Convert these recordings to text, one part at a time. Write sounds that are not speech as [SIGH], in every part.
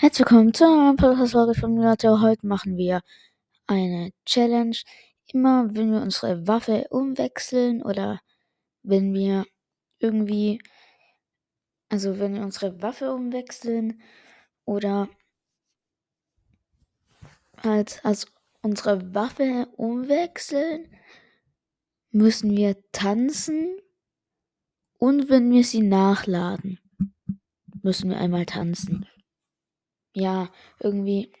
Herzlich willkommen zu einer Podcast-Folge von. Leute. Heute machen wir eine Challenge. Immer wenn wir unsere Waffe umwechseln oder wenn wir irgendwie, also wenn wir unsere Waffe umwechseln oder halt also unsere Waffe umwechseln, müssen wir tanzen und wenn wir sie nachladen, müssen wir einmal tanzen ja, irgendwie.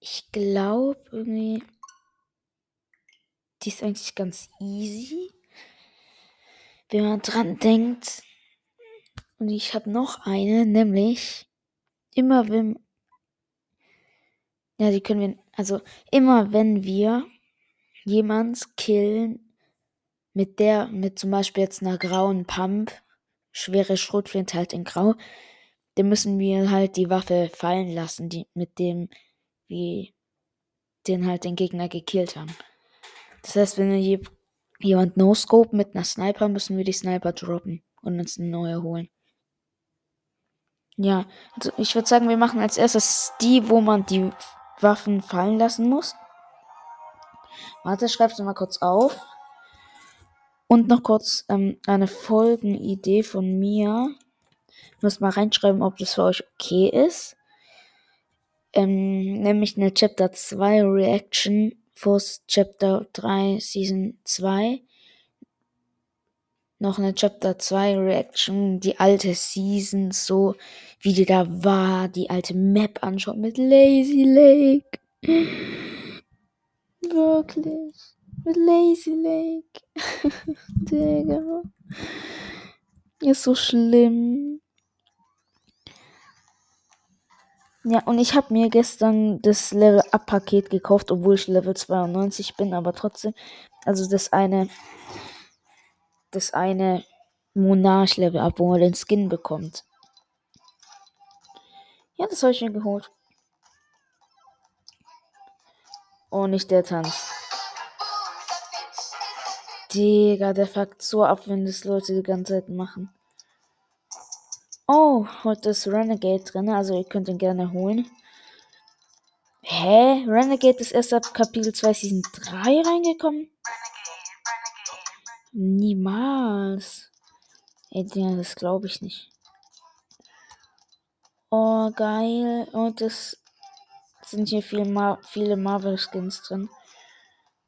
Ich glaube irgendwie. Die ist eigentlich ganz easy. Wenn man dran denkt. Und ich habe noch eine, nämlich immer wenn. Ja, die können wir. Also immer wenn wir jemand killen mit der, mit zum Beispiel jetzt einer grauen Pump, schwere Schrotflinte halt in Grau, dann müssen wir halt die Waffe fallen lassen, die, mit dem wir den halt den Gegner gekillt haben. Das heißt, wenn je, jemand No-Scope mit einer Sniper, müssen wir die Sniper droppen und uns eine neue holen. Ja, also ich würde sagen, wir machen als erstes die, wo man die Waffen fallen lassen muss. Warte, schreib's mal kurz auf. Und noch kurz ähm, eine Folgenidee von mir. Muss mal reinschreiben, ob das für euch okay ist. Ähm, nämlich eine Chapter 2 Reaction Force Chapter 3 Season 2. Noch eine Chapter 2 Reaction, die alte Season, so wie die da war, die alte Map anschaut mit Lazy Lake. [GASPS] Wirklich. Mit Lazy Lake. [LAUGHS] Digga. Ist so schlimm. Ja, und ich habe mir gestern das Level Up Paket gekauft, obwohl ich Level 92 bin, aber trotzdem, also das eine, das eine Monarch Level Up, wo man den Skin bekommt. Ja, das habe ich mir geholt. Oh, nicht der Tanz. Digga, der fuckt so ab, wenn das Leute die ganze Zeit machen. Oh, heute ist Renegade drin, also ihr könnt ihn gerne holen. Hä? Renegade ist erst ab Kapitel 2 Season 3 reingekommen? Niemals. Ey, das glaube ich nicht. Oh, geil. Und es sind hier viel Mar viele Marvel Skins drin.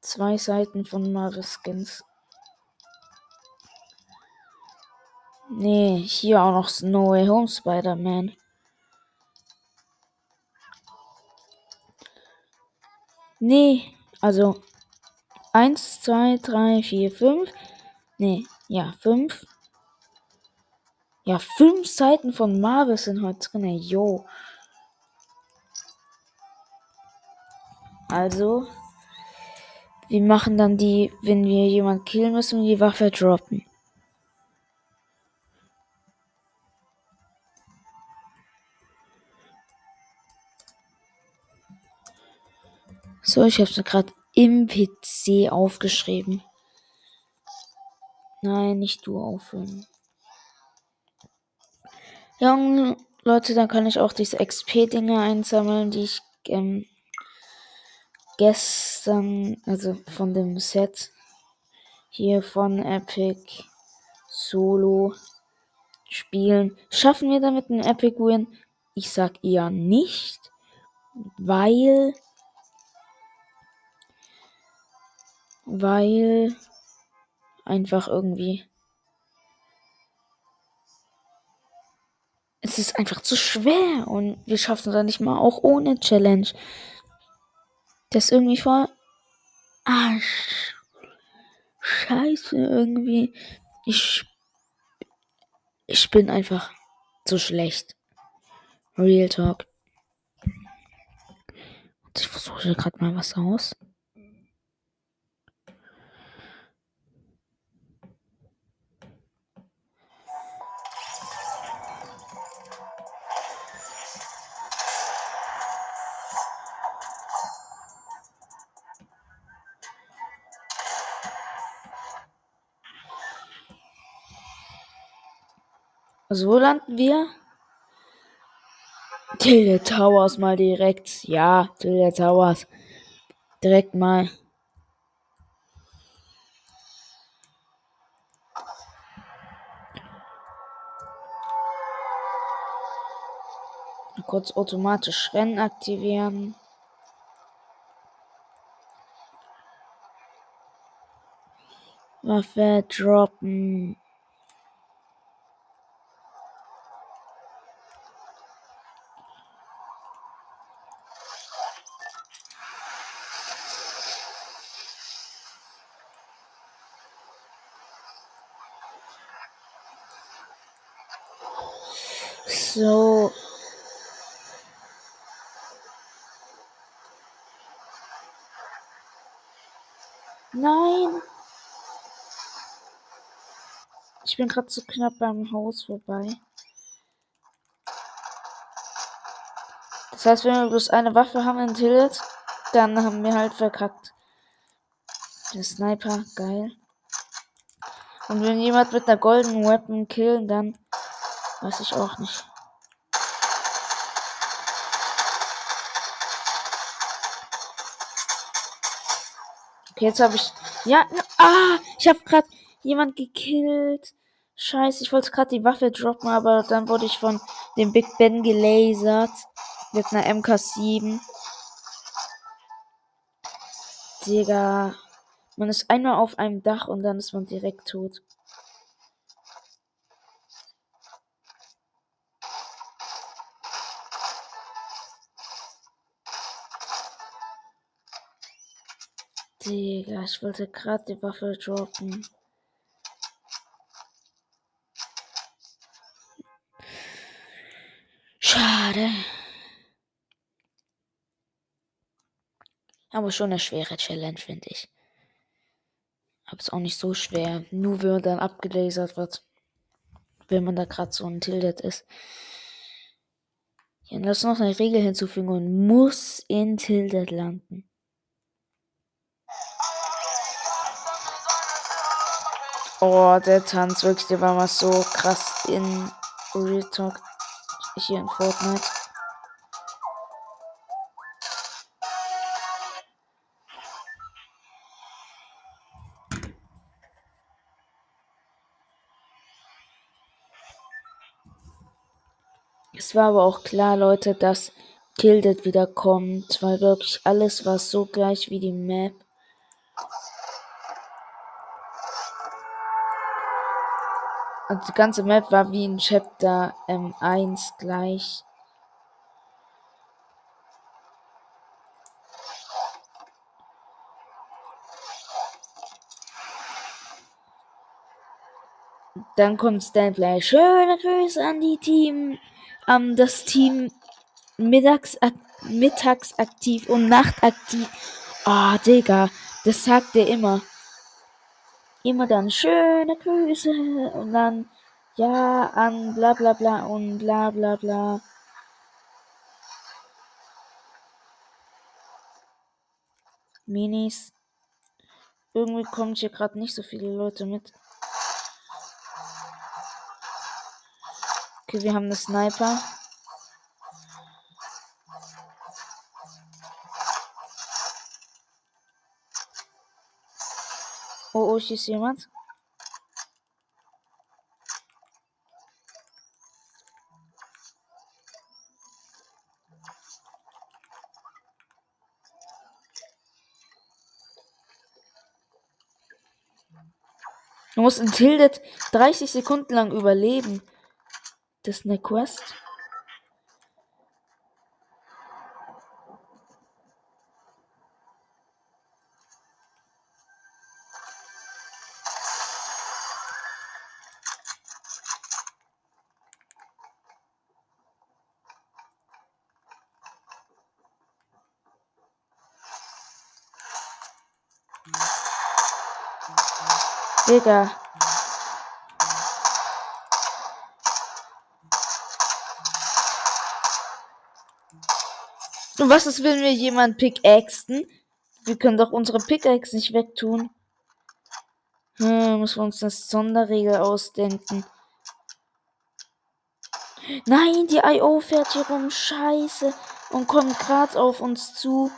Zwei Seiten von Marvel Skins. Nee, hier auch noch Snow Way Home Spider-Man. Nee, also 1, 2, 3, 4, 5. Nee, ja, 5. Ja, 5 Seiten von Marvel sind heute drin. Jo. Also, wir machen dann die, wenn wir jemanden killen müssen, die Waffe droppen. So, ich habe es gerade im PC aufgeschrieben. Nein, nicht du aufhören. Ja, Leute, dann kann ich auch diese XP-Dinge einsammeln, die ich ähm, gestern, also von dem Set hier von Epic Solo spielen. Schaffen wir damit einen Epic Win? Ich sag eher nicht, weil weil einfach irgendwie es ist einfach zu schwer und wir schaffen es nicht mal auch ohne Challenge. Das ist irgendwie voll ah, scheiße irgendwie. Ich ich bin einfach zu schlecht. Real Talk. Ich versuche gerade mal was aus. Wo landen wir? Tilde Towers mal direkt. Ja, Tilde Towers. Direkt mal. Kurz automatisch Rennen aktivieren. Waffe droppen. So. Nein. Ich bin gerade zu knapp beim Haus vorbei. Das heißt, wenn wir bloß eine Waffe haben in dann haben wir halt verkackt. Der Sniper, geil. Und wenn jemand mit einer goldenen Weapon killen, dann weiß ich auch nicht. Okay, jetzt habe ich. Ja, ah, ich habe gerade jemand gekillt. Scheiße, ich wollte gerade die Waffe droppen, aber dann wurde ich von dem Big Ben gelasert. Mit einer MK7. Digga. Man ist einmal auf einem Dach und dann ist man direkt tot. Digga, ich wollte gerade die Waffe droppen. Schade. Aber schon eine schwere Challenge, finde ich. Aber ist auch nicht so schwer. Nur wenn man dann abgelasert wird. Wenn man da gerade so ein Tilted ist. Ja, lass noch eine Regel hinzufügen und muss in Tilted landen. Oh, der Tanz, wirklich, der war mal so krass in Real Talk hier in Fortnite. Es war aber auch klar, Leute, dass Kilded wieder kommt, weil wirklich alles war so gleich wie die Map. Also die ganze Map war wie in Chapter ähm, 1 gleich. Dann kommt Stanley. Schöne Grüße an die Team, an das Team mittags, mittags aktiv und nachtaktiv. Ah, oh, Digga, das sagt er immer immer dann schöne Grüße und dann ja an bla bla bla und bla bla bla. Minis. Irgendwie kommen hier gerade nicht so viele Leute mit. Okay, wir haben eine Sniper. Oh, hier ist jemand. Du musst in Tildet 30 Sekunden lang überleben. Das ist eine Quest. Digga. Und was ist, wenn wir jemand pickaxen? Wir können doch unsere Pickaxe nicht wegtun. Hm, müssen wir uns eine Sonderregel ausdenken. Nein, die IO fährt hier rum. Scheiße. Und kommt gerade auf uns zu.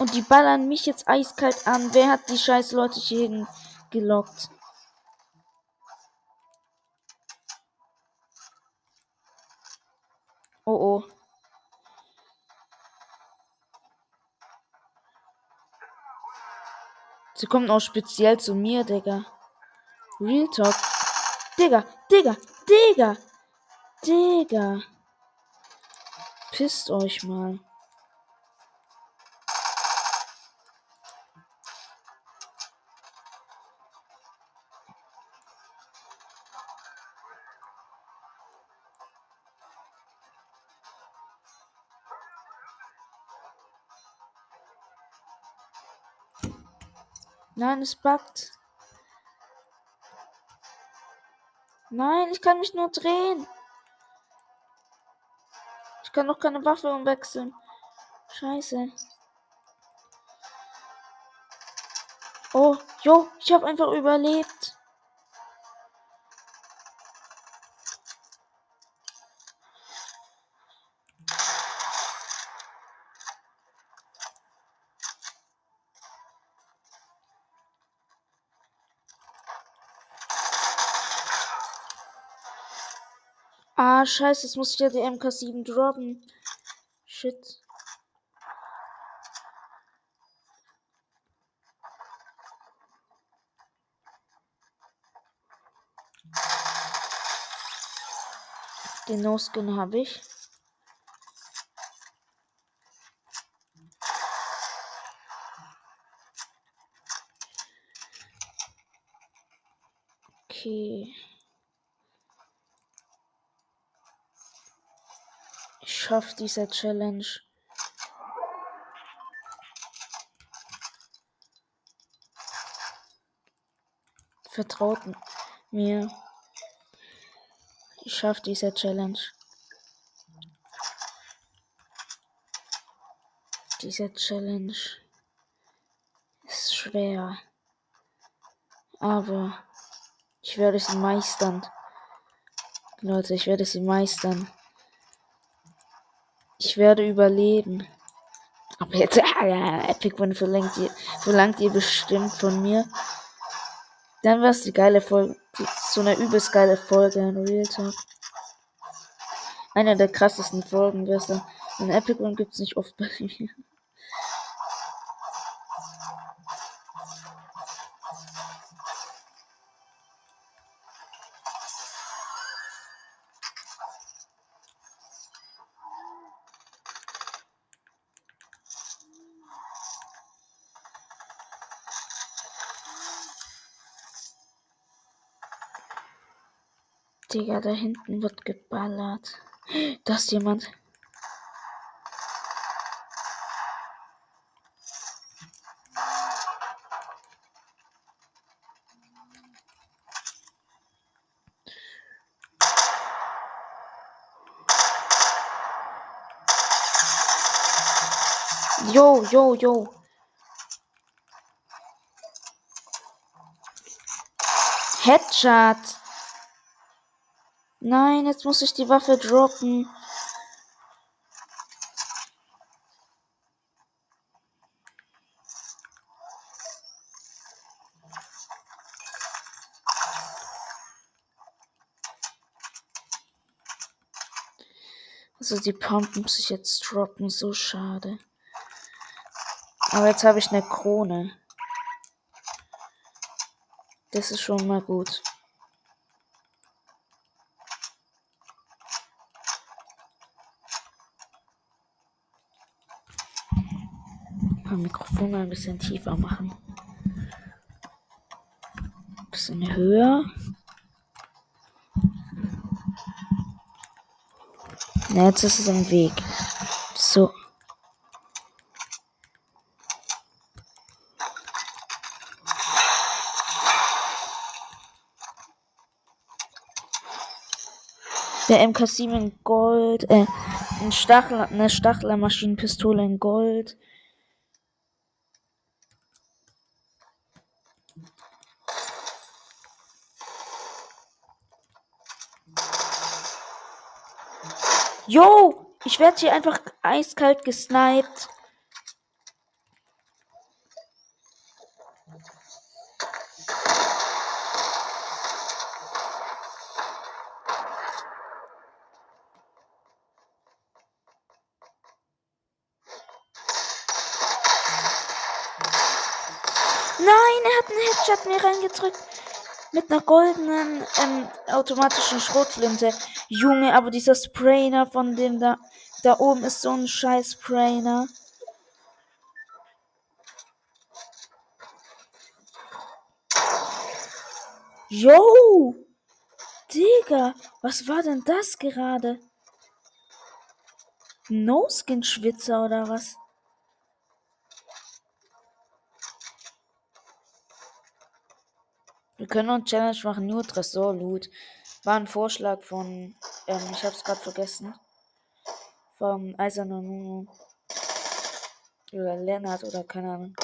Und die ballern mich jetzt eiskalt an. Wer hat die scheiß Leute hier gelockt? Oh oh. Sie kommen auch speziell zu mir, Digga. Real Talk. Digga, Digga, Digga. Digga. Pisst euch mal. Nein, es backt. Nein, ich kann mich nur drehen. Ich kann noch keine Waffe umwechseln. Scheiße. Oh, jo, ich habe einfach überlebt. Ah, scheiße, jetzt muss ich ja die MK7 droppen. Shit. Den No-Skin habe ich. Okay. Schaffe diese Challenge. Vertraut mir. Ich schaffe diese Challenge. Diese Challenge ist schwer. Aber ich werde sie meistern. Leute, ich werde sie meistern. Ich werde überleben. Aber jetzt, [LAUGHS] ja, Epic One verlangt ihr, verlangt ihr bestimmt von mir. Dann war es die geile Folge, so eine übelst geile Folge in Real Talk. Einer der krassesten Folgen, weißt du. In Epic One gibt es nicht oft bei mir. Digga, da hinten wird geballert. [GASPS] Da ist jemand. Yo, yo, yo. Headshot. Nein, jetzt muss ich die Waffe droppen. Also die Pump muss ich jetzt droppen, so schade. Aber jetzt habe ich eine Krone. Das ist schon mal gut. Mein Mikrofon ein bisschen tiefer machen. Ein bisschen höher. Na, jetzt ist es im Weg. So. Der MK7 in Gold, äh, ein Stachel, eine Stachlermaschinenpistole in Gold. Yo! Ich werde hier einfach eiskalt gesniped. Nein, er hat einen Headshot mir reingedrückt. Mit einer goldenen ähm, automatischen Schrotflinte. Junge, aber dieser Sprayer von dem da, da oben ist so ein scheiß Sprayer. Yo! Digga, was war denn das gerade? No-Skin-Schwitzer oder was? Können uns Challenge machen, nur Tresor-Loot. War ein Vorschlag von, ähm, ich hab's gerade vergessen. Vom Eisernen Nuno. Oder Lennart oder keine Ahnung.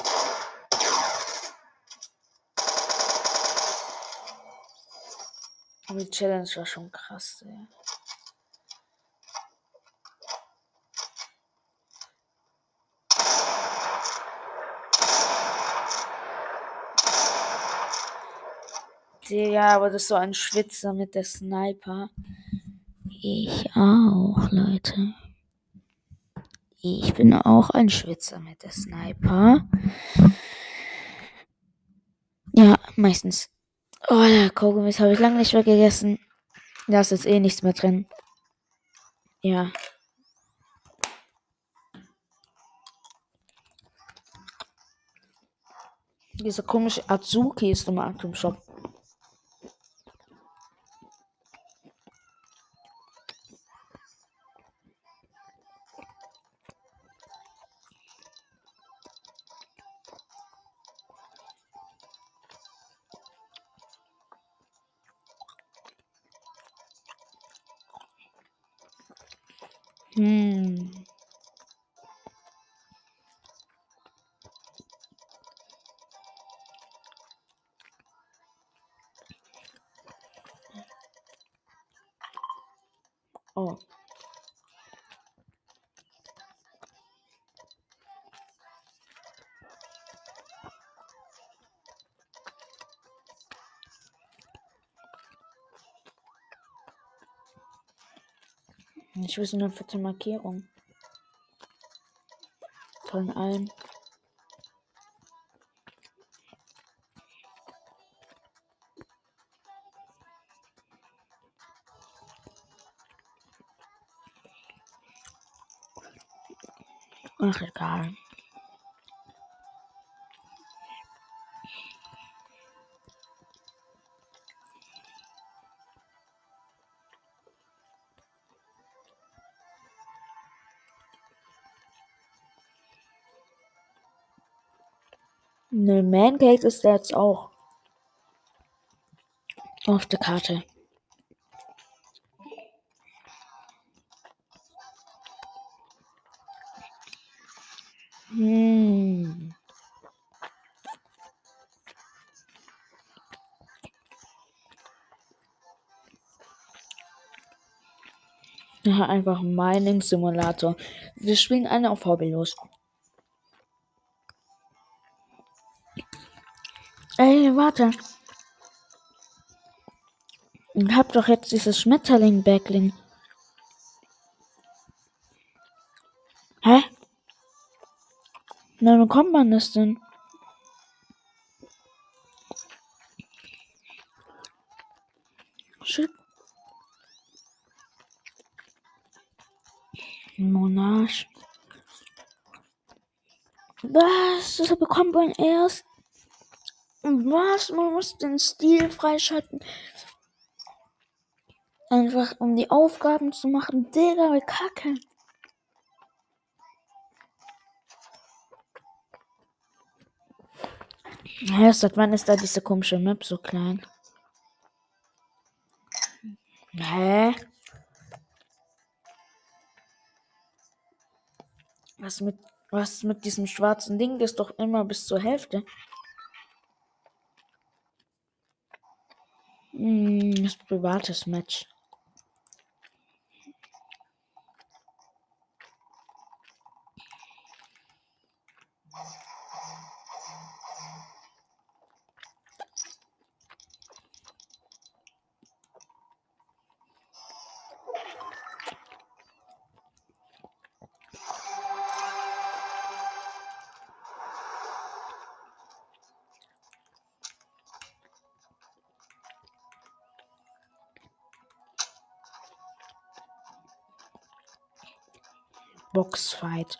Aber die Challenge war schon krass, ey. Ja, aber das ist so ein Schwitzer mit der Sniper. Ich auch, Leute. Ich bin auch ein Schwitzer mit der Sniper. Ja, meistens. Oh, der Kaugummis habe ich lange nicht mehr gegessen. Da ist jetzt eh nichts mehr drin. Ja. Dieser komische Azuki ist im Atem Shop. Hm. Oh. Ich will so eine fette Markierung. Von allen. Ach, egal. Mancake ist jetzt auch. Auf der Karte. Hm. Ja, einfach Mining Simulator. Wir spielen eine auf Hobbylos. Ey, warte. Ich hab doch jetzt dieses Schmetterling-Backling. Hä? Na, wie bekommt man das denn? Shit. Monarch. Was? Das bekommt man erst. Was? Man muss den Stil freischalten. Einfach um die Aufgaben zu machen. Digga, kacke. Hä, seit wann ist da diese komische Map so klein? Hä? Was mit, was mit diesem schwarzen Ding ist doch immer bis zur Hälfte. Hm, das privates Match. Boxfight.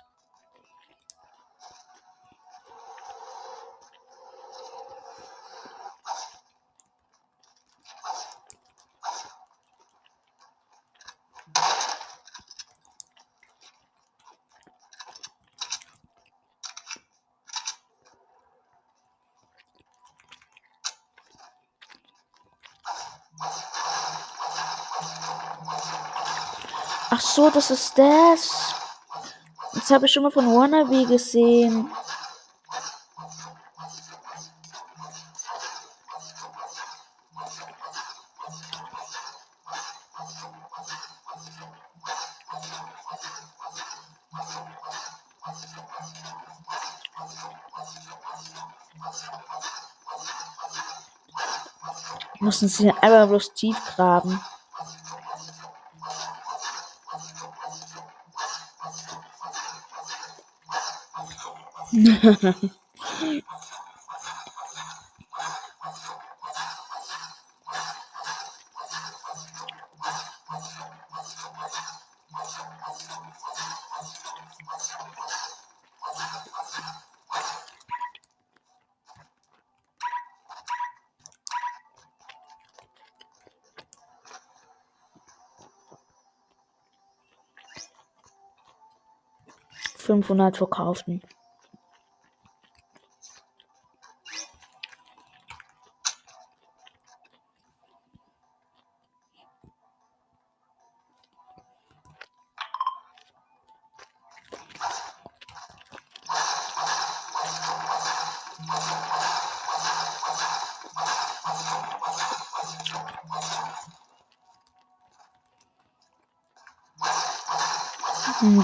Ach so, das ist das. Das habe ich schon mal von Wannabe gesehen. Müssen sie einfach bloß tief graben. Fünfhundert verkauften.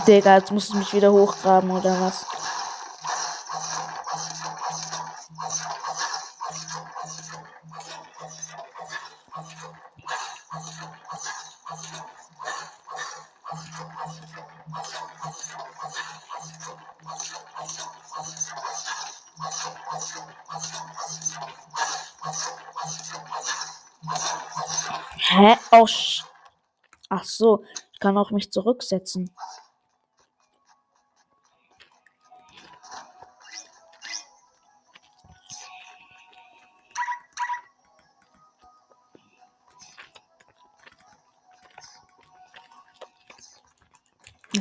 Digga, jetzt muss ich mich wieder hochgraben oder was? Hä? Oh, Ach so, ich kann auch mich zurücksetzen.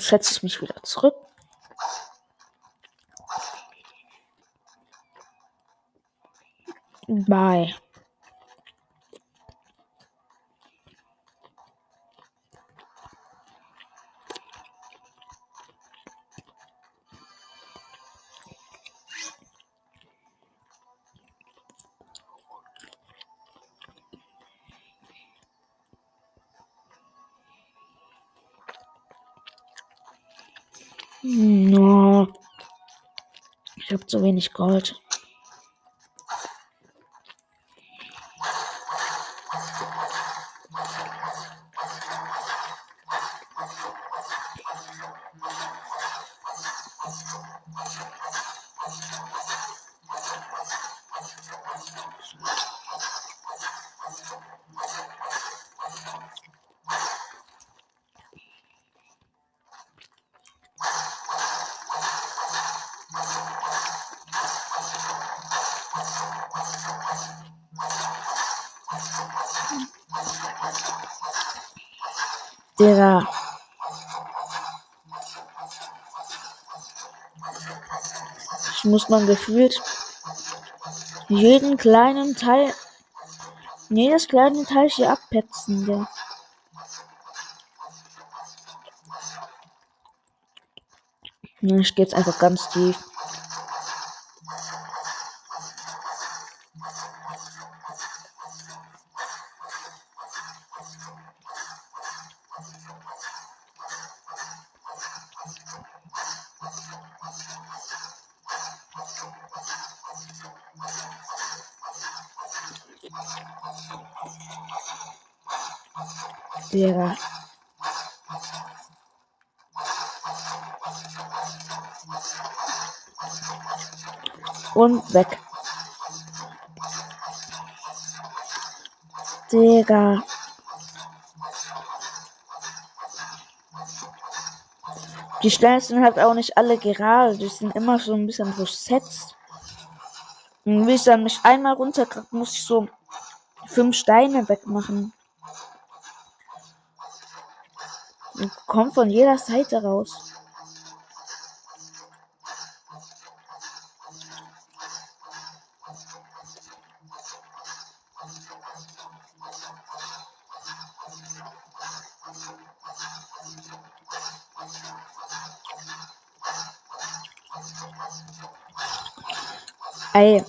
Setze ich mich wieder zurück. Bye. Zu wenig Gold. Digga. Ich muss man gefühlt jeden kleinen Teil, jedes kleine Teil hier abpetzen, der. Ich gehe jetzt einfach ganz tief. Digga. Und weg. Digga. Die Stellen sind halt auch nicht alle gerade, die sind immer so ein bisschen versetzt. Und wie ich dann mich einmal runterkriege, muss ich so fünf Steine wegmachen. Und kommt von jeder Seite raus. Ey,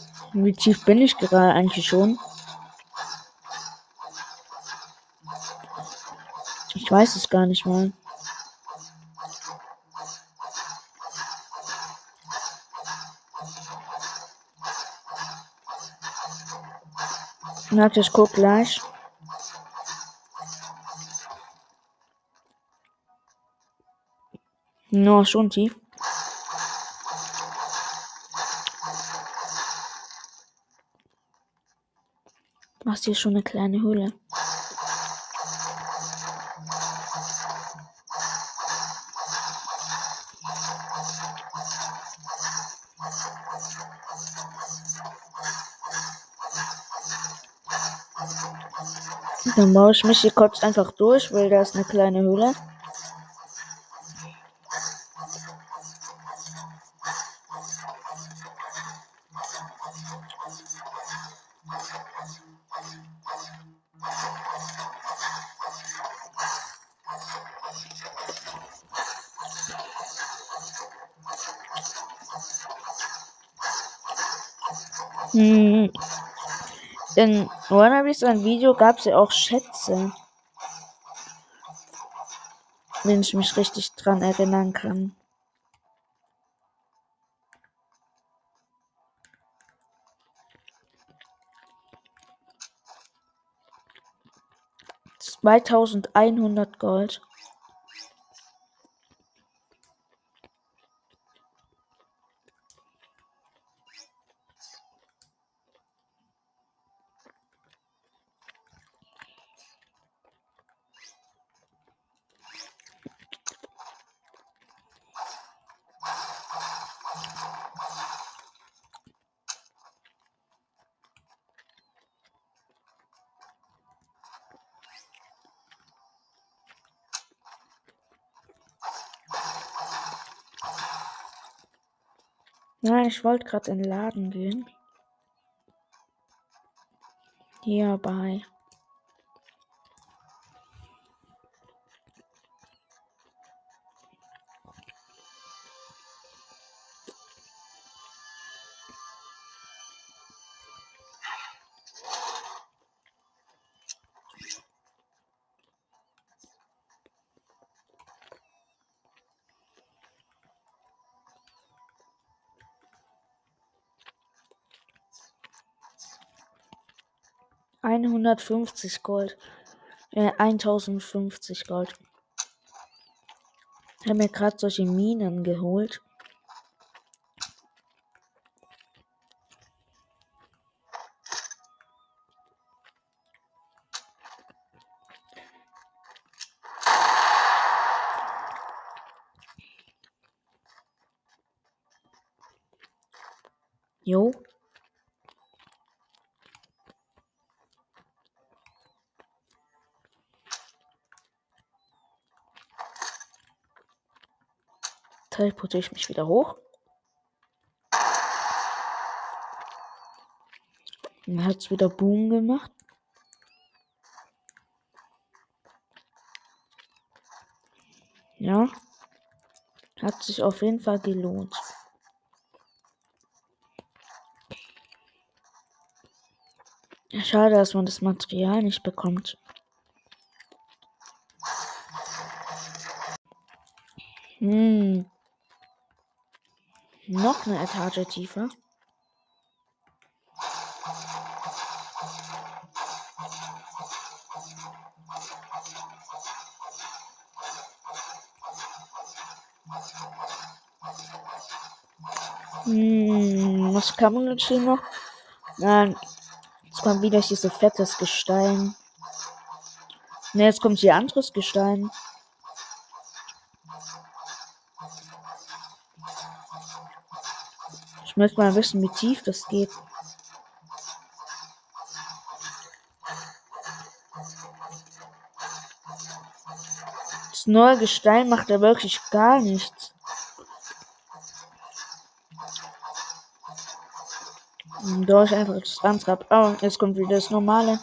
wie tief bin ich gerade eigentlich schon? Ich weiß es gar nicht mal. Warte, ich guck gleich. No, schon tief. Machst hier schon eine kleine Höhle. Dann baue ich mich hier kurz einfach durch, weil da ist eine kleine Höhle. Hm. In Wannabes ein Video gab es ja auch Schätze. Wenn ich mich richtig dran erinnern kann. Zweitausendeinhundert Gold. Nein, ich wollte gerade in den Laden gehen. Hierbei. Einhundertfünfzig Gold. Äh, 1050 Gold. Ich habe mir gerade solche Minen geholt. Teleportiere ich mich wieder hoch. Dann hat es wieder Boom gemacht. Ja. Hat sich auf jeden Fall gelohnt. Schade, dass man das Material nicht bekommt. Hm. Noch eine Etage tiefer. Hm, was kann man jetzt hier noch? Nein, jetzt kommt wieder hier so fettes Gestein. Ne, jetzt kommt hier anderes Gestein. Ich möchte mal wissen, wie tief das geht. Das neue Gestein macht ja wirklich gar nichts. Da ist einfach das Landgrab. Oh, jetzt kommt wieder das normale.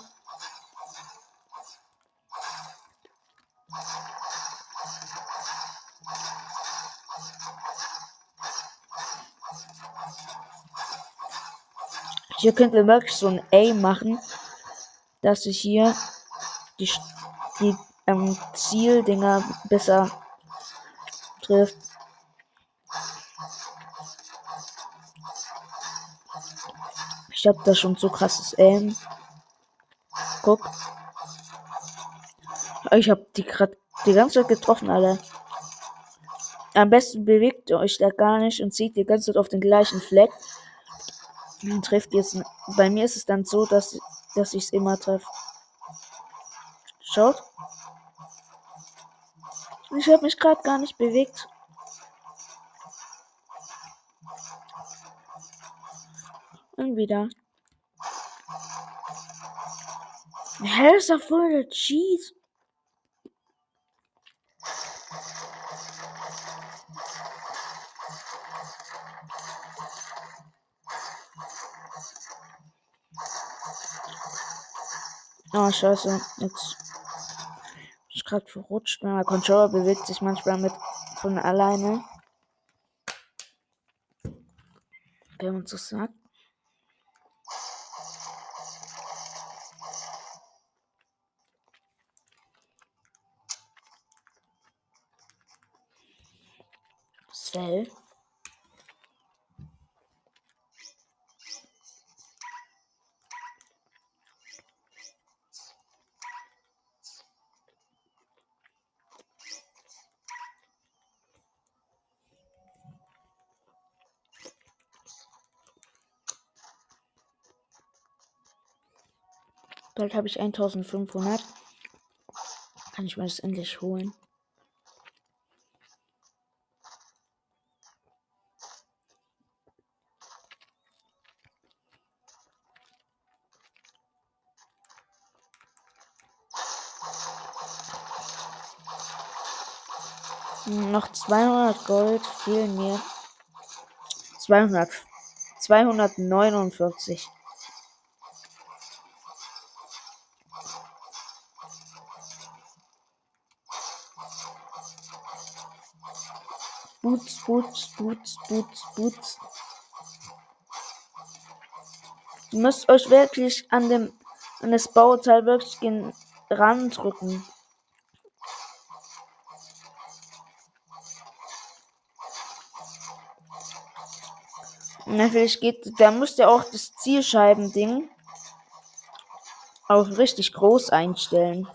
Hier könnt ihr wirklich so ein A machen, dass ich hier die, die ähm, Zieldinger besser trifft. Ich hab da schon so krasses Aim. Guck. Ich hab die gerade die ganze Zeit getroffen, alle. Am besten bewegt ihr euch da gar nicht und zieht die ganze Zeit auf den gleichen Fleck trifft jetzt. Bei mir ist es dann so, dass, dass ich es immer treffe. Schaut. Ich habe mich gerade gar nicht bewegt. Und wieder. Hä, ist doch voll der Cheese. Scheiße. Jetzt ist gerade verrutscht. Der Controller bewegt sich manchmal mit von alleine. Wenn man so sagt. Cell. Bald habe ich 1500. Kann ich mir das endlich holen. Noch 200 Gold fehlen mir. 200. 249. Boots, Boots, Boots, Boots. Ihr müsst euch wirklich an dem an das Bauteil wirklich randrücken. Natürlich geht, da müsst ihr auch das Zielscheibending auf richtig groß einstellen.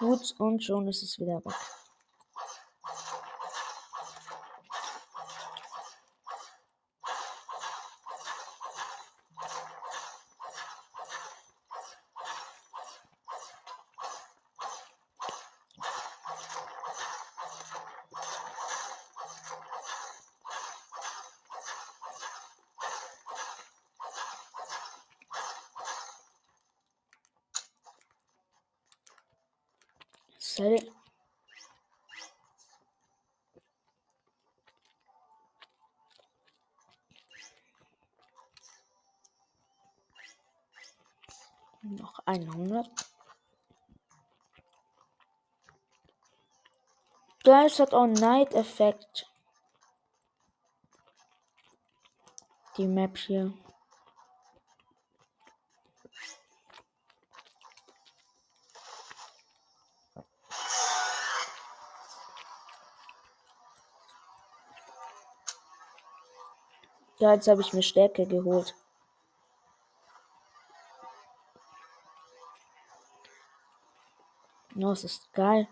Gut, und schon ist es wieder weg. Cell. Noch 100. Das hat auch Night Effekt. Die Map hier. Ja, jetzt habe ich mir Stärke geholt. Oh, das ist geil.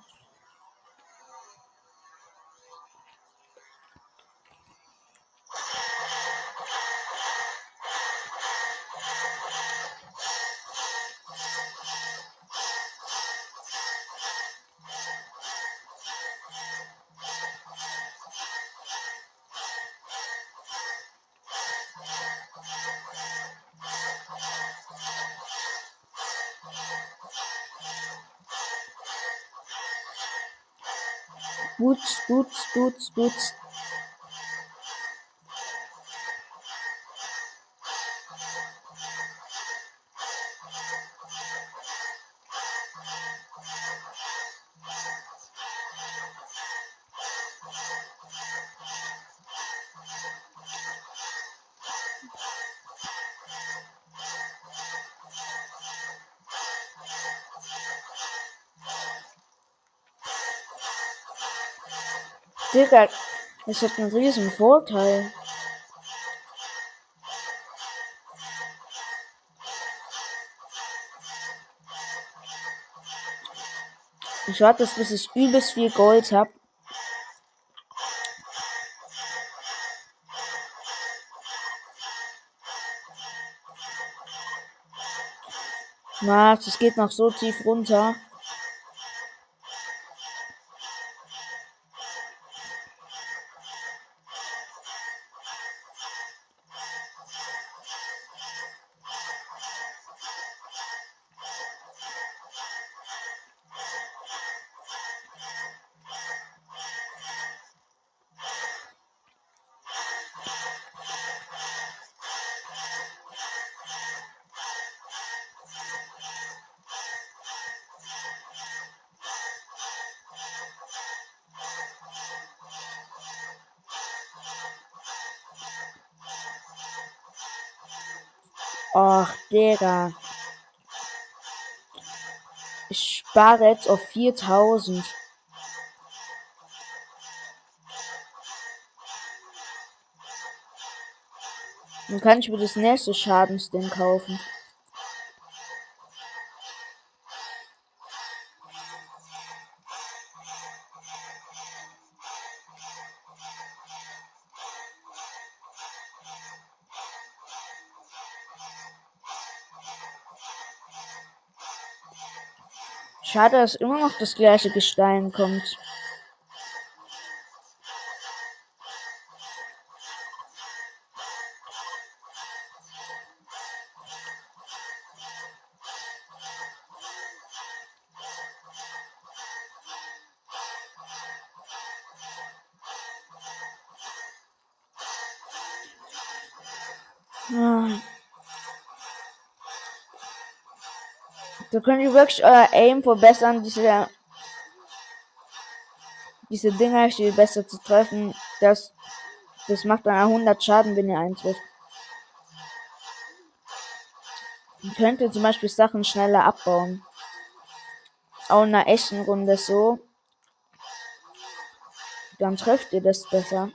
Boots, Digga, das hat einen riesen Vorteil. Ich warte, bis ich übelst viel Gold habe. Na, es geht noch so tief runter. Digga. Ich spare jetzt auf 4000. Dann kann ich mir das nächste Schadensding kaufen. Schade, dass immer noch das gleiche Gestein kommt. Könnt ihr wirklich euer Aim verbessern, diese, diese Dinger viel besser zu treffen. Das, das macht dann 100 Schaden, wenn ihr eintrifft. Ihr könnt zum Beispiel Sachen schneller abbauen. Auch in einer echten Runde so. Dann trefft ihr das besser.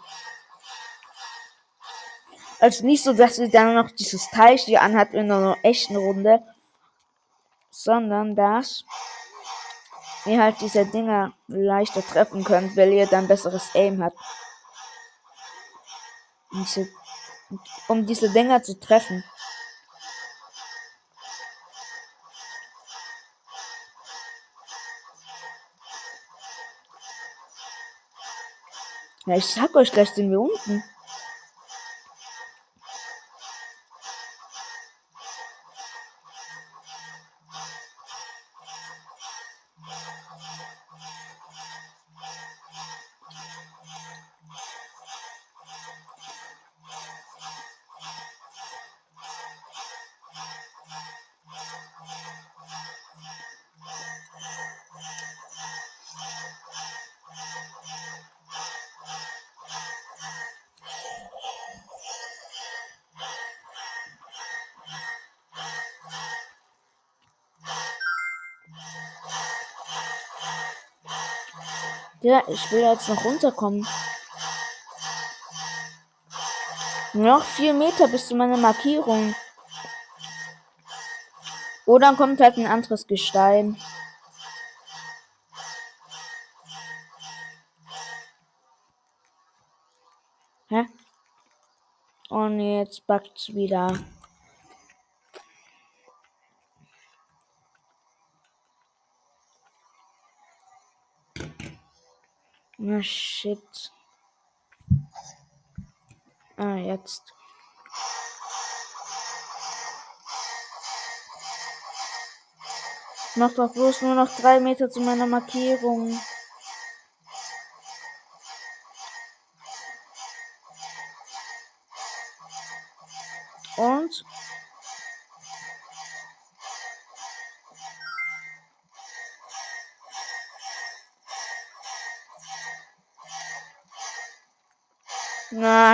Also nicht so, dass ihr dann noch dieses Teil hier anhat in einer echten Runde, sondern dass ihr halt diese Dinger leichter treffen könnt, weil ihr dann besseres Aim habt. Diese, um diese Dinger zu treffen. Ja, ich sag euch gleich, sind wir unten. Ja, ich will jetzt noch runterkommen. Noch vier Meter bis zu meiner Markierung. Oder dann kommt halt ein anderes Gestein. Hä? Oh nee, jetzt backt's wieder. Na shit. Ah, jetzt. Noch doch bloß nur noch drei Meter zu meiner Markierung.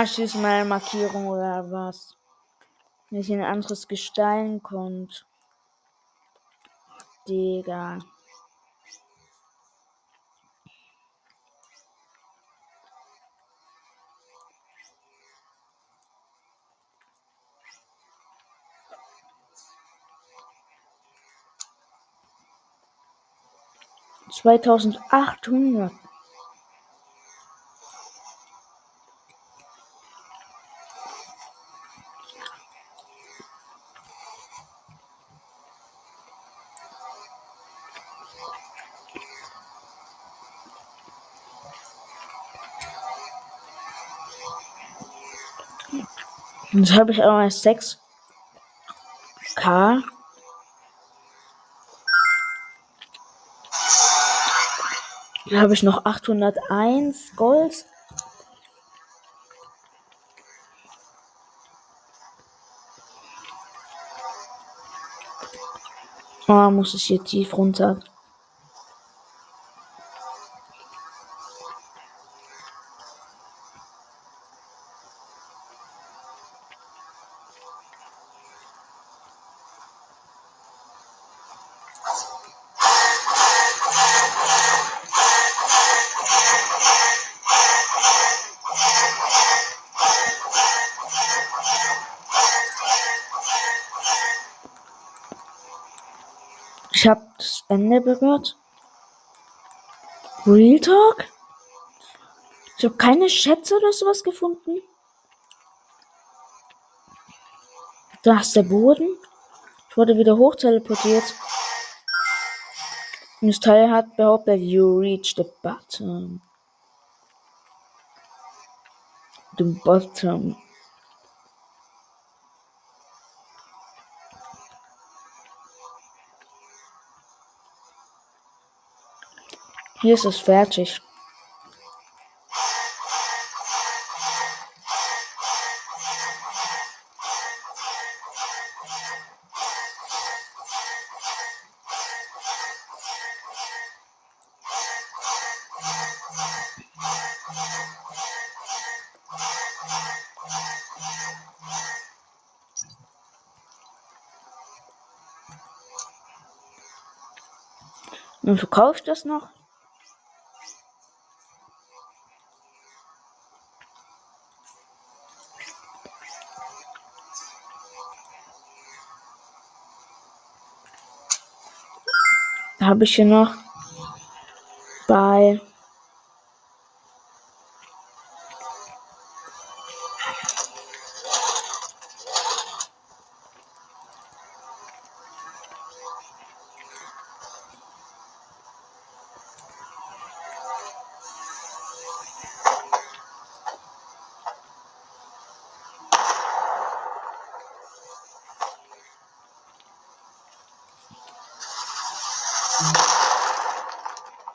Na, schieß meine Markierung oder was? Wenn ich ein anderes Gestein kommt. Digga. Zweitausendachthundert. Jetzt habe ich auch mal 6k. Dann habe ich noch 801 Gold. Oh, muss ich hier tief runter. Ende berührt. Real Talk? Ich habe keine Schätze oder sowas gefunden. Da ist der Boden. Ich wurde wieder hoch teleportiert. Und das Teil hat behauptet, you reach the bottom. The bottom. Hier ist es fertig. Und verkauft das noch? Habe ich hier noch bei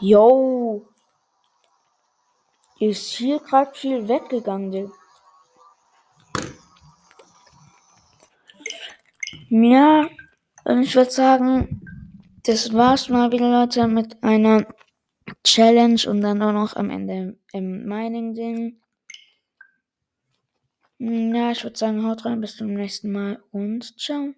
Yo. Ist hier gerade viel weggegangen. Ja, ich würde sagen, das war's mal wieder, Leute, mit einer Challenge und dann auch noch am Ende im Mining-Ding. Ja, ich würde sagen, haut rein, bis zum nächsten Mal und ciao.